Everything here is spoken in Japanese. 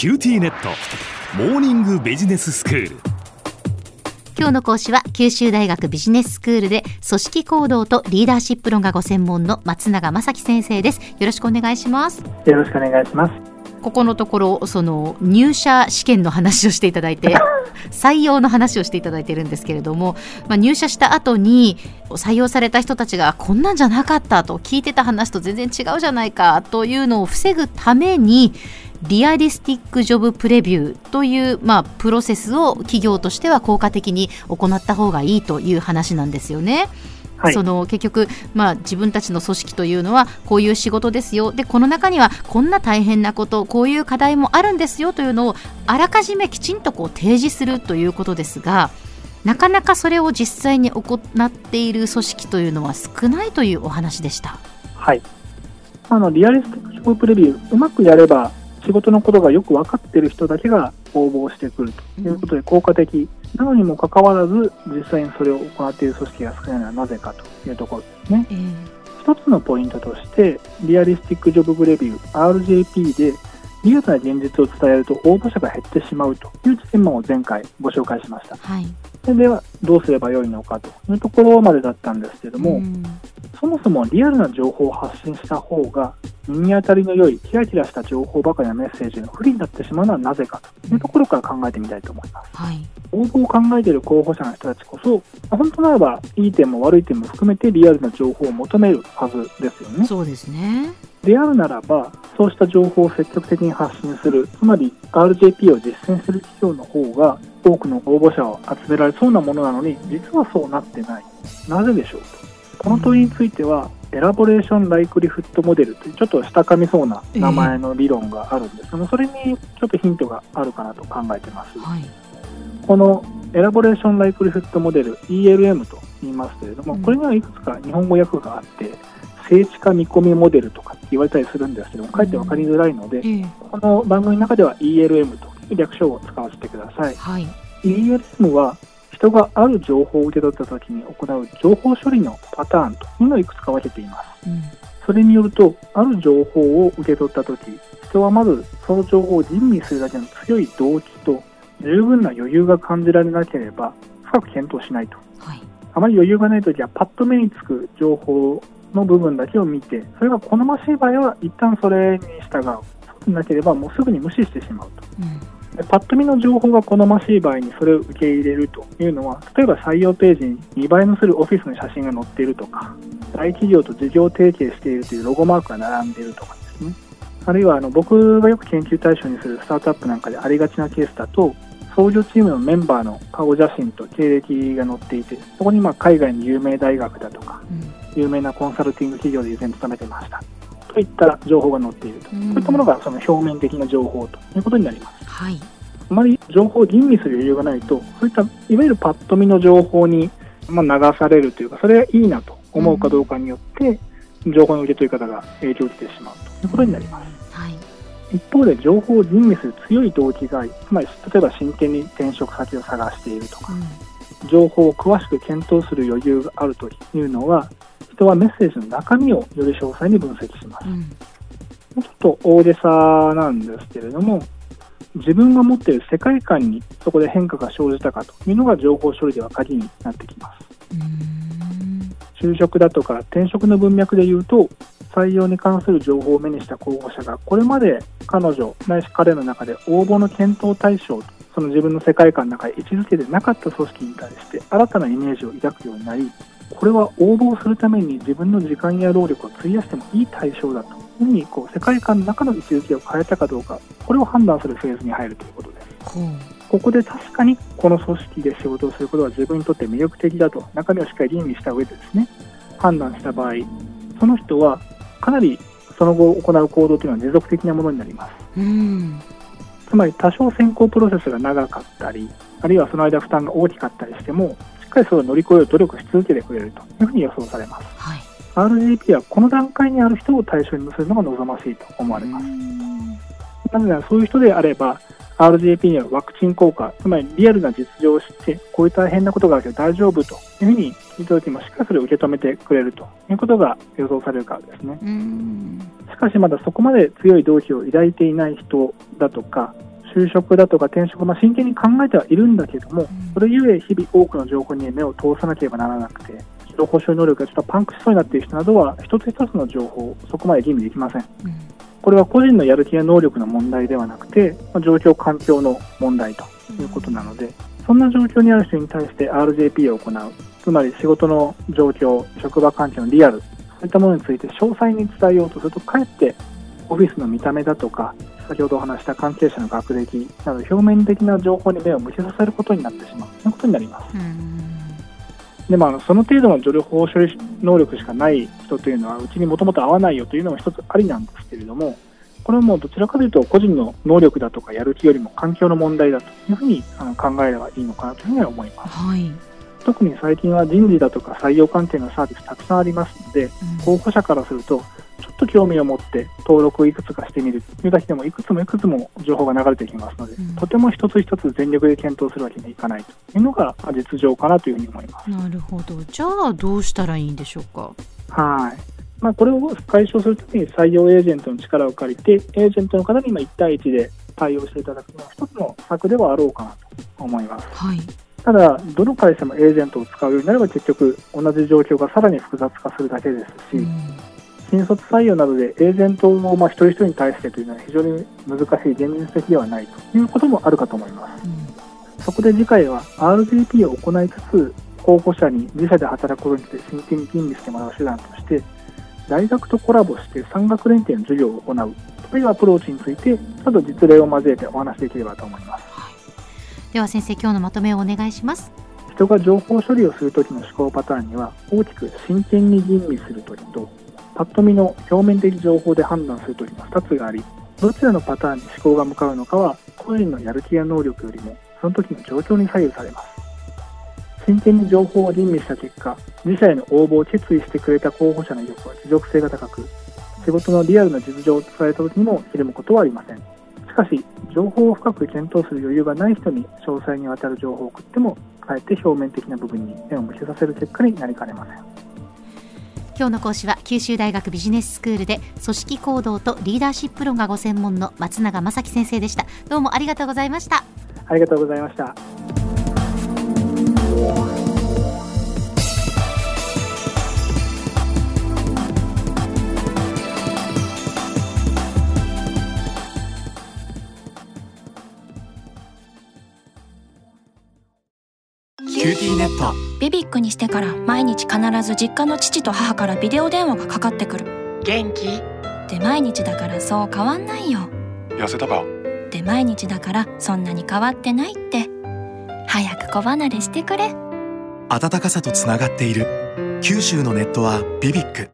QTnet。モーニングビジネススクール。今日の講師は九州大学ビジネススクールで組織行動とリーダーシップ論がご専門の松永正樹先生です。よろしくお願いします。よろしくお願いします。ここのところその入社試験の話をしていただいて 採用の話をしていただいているんですけれども、まあ、入社した後に採用された人たちがこんなんじゃなかったと聞いてた話と全然違うじゃないかというのを防ぐためにリアリスティック・ジョブ・プレビューという、まあ、プロセスを企業としては効果的に行った方がいいという話なんですよね。はい、その結局、まあ、自分たちの組織というのはこういう仕事ですよでこの中にはこんな大変なことこういう課題もあるんですよというのをあらかじめきちんとこう提示するということですがなかなかそれを実際に行っている組織というのは少ないというお話でした。はいあのリアリスティック・ジョブ・プレビューうまくやれば仕事のことがよく分かっている人だけが応募してくるということで効果的なのにもかかわらず実際にそれを行っている組織が少ないのはなぜかというところですね。えー、一つのポイントとしてリアリスティック・ジョブ・レビュー RJP でリアルな現実を伝えると応募者が減ってしまうというテーマを前回ご紹介しました。はい、ではどうすればよいのかというところまでだったんですけれども、そもそもリアルな情報を発信した方が耳当たりの良いキラキラした情報ばかりのメッセージが不利になってしまうのはなぜかというところから考えてみたいと思います。はい、応募を考えている候補者の人たちこそ本当ならばいい点も悪い点も含めてリアルな情報を求めるはずですよね。そうですねであるならば、そうした情報を積極的に発信する、つまり RJP を実践する企業の方が多くの応募者を集められそうなものなのに、実はそうなってない。なぜでしょうと。この問いについては、エラボレーション・ライクリフットモデルというちょっと下噛みそうな名前の理論があるんです。けど、それにちょっとヒントがあるかなと考えてます。はい、このエラボレーション・ライクリフットモデル ELM と言いますけれども、これにはいくつか日本語訳があって、聖地化見込みモデルとかって言われたりするんですけども、かえって分かりづらいので、この番組の中では ELM という略称を使わせてください。はい、ELM は人がある情報を受け取ったときに行う情報処理のパターンというのをいくつか分けています。うん、それによると、ある情報を受け取ったとき、人はまずその情報を吟味するだけの強い動機と十分な余裕が感じられなければ深く検討しないと。はい、あまり余裕がないときはパッと目につく情報の部分だけを見て、それが好ましい場合は一旦それに従う。そうでなければもうすぐに無視してしまうと。うんパッと見の情報が好ましい場合にそれを受け入れるというのは例えば採用ページに見栄えのするオフィスの写真が載っているとか大企業と事業提携しているというロゴマークが並んでいるとかですね。あるいはあの僕がよく研究対象にするスタートアップなんかでありがちなケースだと創業チームのメンバーの顔写真と経歴が載っていてそこにまあ海外の有名大学だとか、有名なコンサルティング企業で以前勤めてましたといった情報が載っていると、そういったものがその表面的な情報ということになります。はい、あまり情報を吟味する余裕がないと、そういったいわゆるパッと見の情報に、まあ、流されるというか、それがいいなと思うかどうかによって、情報の受け取り方が影響を受けてしまうということになります。はい、一方で、情報を吟味する強い動機が、つまり例えば真剣に転職先を探しているとか、うん、情報を詳しく検討する余裕があるというのは、人はメッセージの中身をより詳細に分析します。うん、ちょっと大げさなんですけれども、自分が持っている世界観にそこで変化が生じたかというのが情報処理では鍵になってきます。就職だとか転職の文脈で言うと採用に関する情報を目にした候補者がこれまで彼女ないし彼の中で応募の検討対象とその自分の世界観の中で位置づけてなかった組織に対して新たなイメージを抱くようになりこれは応募するために自分の時間や労力を費やしてもいい対象だというふうにこう世界観の中の位置づけを変えたかどうかこれを判断するフェーズに入るということです。ここで確かにこの組織で仕事をすることは自分にとって魅力的だと中身をしっかり吟味した上でですね判断した場合その人はかなりその後行う行動というのは持続的なものになります。つまり多少選考プロセスが長かったりあるいはその間負担が大きかったりしてもしっかりそれを乗り越える努力し続けてくれるというふうに予想されます。はい RGP はこの段階にある人を対象にするのが望ましいと思われます。なので、そういう人であれば、RGP にはワクチン効果、つまりリアルな実情を知って、こういう大変なことがあるけど大丈夫というふうに聞いたときもしっかりそれを受け止めてくれるということが予想されるからですね。しかしまだそこまで強い動機を抱いていない人だとか、就職だとか転職、まあ、真剣に考えてはいるんだけども、それゆえ日々多くの情報に目を通さなければならなくて、情報処理能力がちょっとパンクしそうになっている人などは、一つ一つの情報をそこまで吟味できません。これは個人のやる気や能力の問題ではなくて、まあ、状況、環境の問題ということなので、そんな状況にある人に対して RJP を行う、つまり仕事の状況、職場環境のリアル、そういったものについて詳細に伝えようとすると、かえってオフィスの見た目だとか、先ほどお話した関係者の学歴など表面的な情報に目を向けさせることになってしまうということになります。でもあのその程度の情報処理能力しかない人というのはうちにもともと合わないよというのも一つありなんですけれどもこれはもうどちらかというと個人の能力だとかやる気よりも環境の問題だというふうにあの考えればいいのかなというふうに思います。はい特に最近は人事だとか採用関係のサービスたくさんありますので、候補者からすると興味を持って登録をいくつかしてみるというだけでもいくつもいくつも情報が流れてきますので、うんとても一つ一つ全力で検討するわけにはいかないというのが実情かなというふうに思います。なるほどじゃあどうしたらいいんでしょうか？はい。まあ、これを解消するために採用エージェントの力を借りて、エージェントの方にまあ1対1で対応していただくのは一つの策ではあろうかなと思います。はいただ、どの会社もエージェントを使うようになれば結局同じ状況がさらに複雑化するだけですし、新卒採用などでエージェントをまあ一人一人に対してというのは非常に難しい、現実的ではないということもあるかと思います。そこで次回は RGP を行いつつ、候補者に自社で働くことについて真剣に吟味してもらう手段として、大学とコラボして産学連携の授業を行うというアプローチについて、ちょっと実例を交えてお話しできればと思います。では先生今日のまとめをお願いします人が情報処理をするときの思考パターンには、大きく真剣に吟味するときと、パッと見の表面的情報で判断するときの2つがあり、どちらのパターンに思考が向かうのかは、個人のやる気や能力よりも、その時の状況に左右されます。真剣に情報を吟味した結果、自社への応募を決意してくれた候補者の意欲は持続性が高く、仕事のリアルな実情を伝えた時にもひるむことはありません。しかし、情報を深く検討する余裕がない人に詳細にわたる情報を送っても、かえって表面的な部分に目を向けさせる結果になりかねません。今日の講師は九州大学ビジネススクールで組織行動とリーダーシップ論がご専門の松永正樹先生でしたどうもありがとうございましたありがとうございました。ューティーネット。ビビックにしてから毎日必ず実家の父と母からビデオ電話がかかってくる。元気？で毎日だからそう変わんないよ。痩せたか？で毎日だからそんなに変わってないって。早く子離れしてくれ。温かさとつながっている。九州のネットはビビック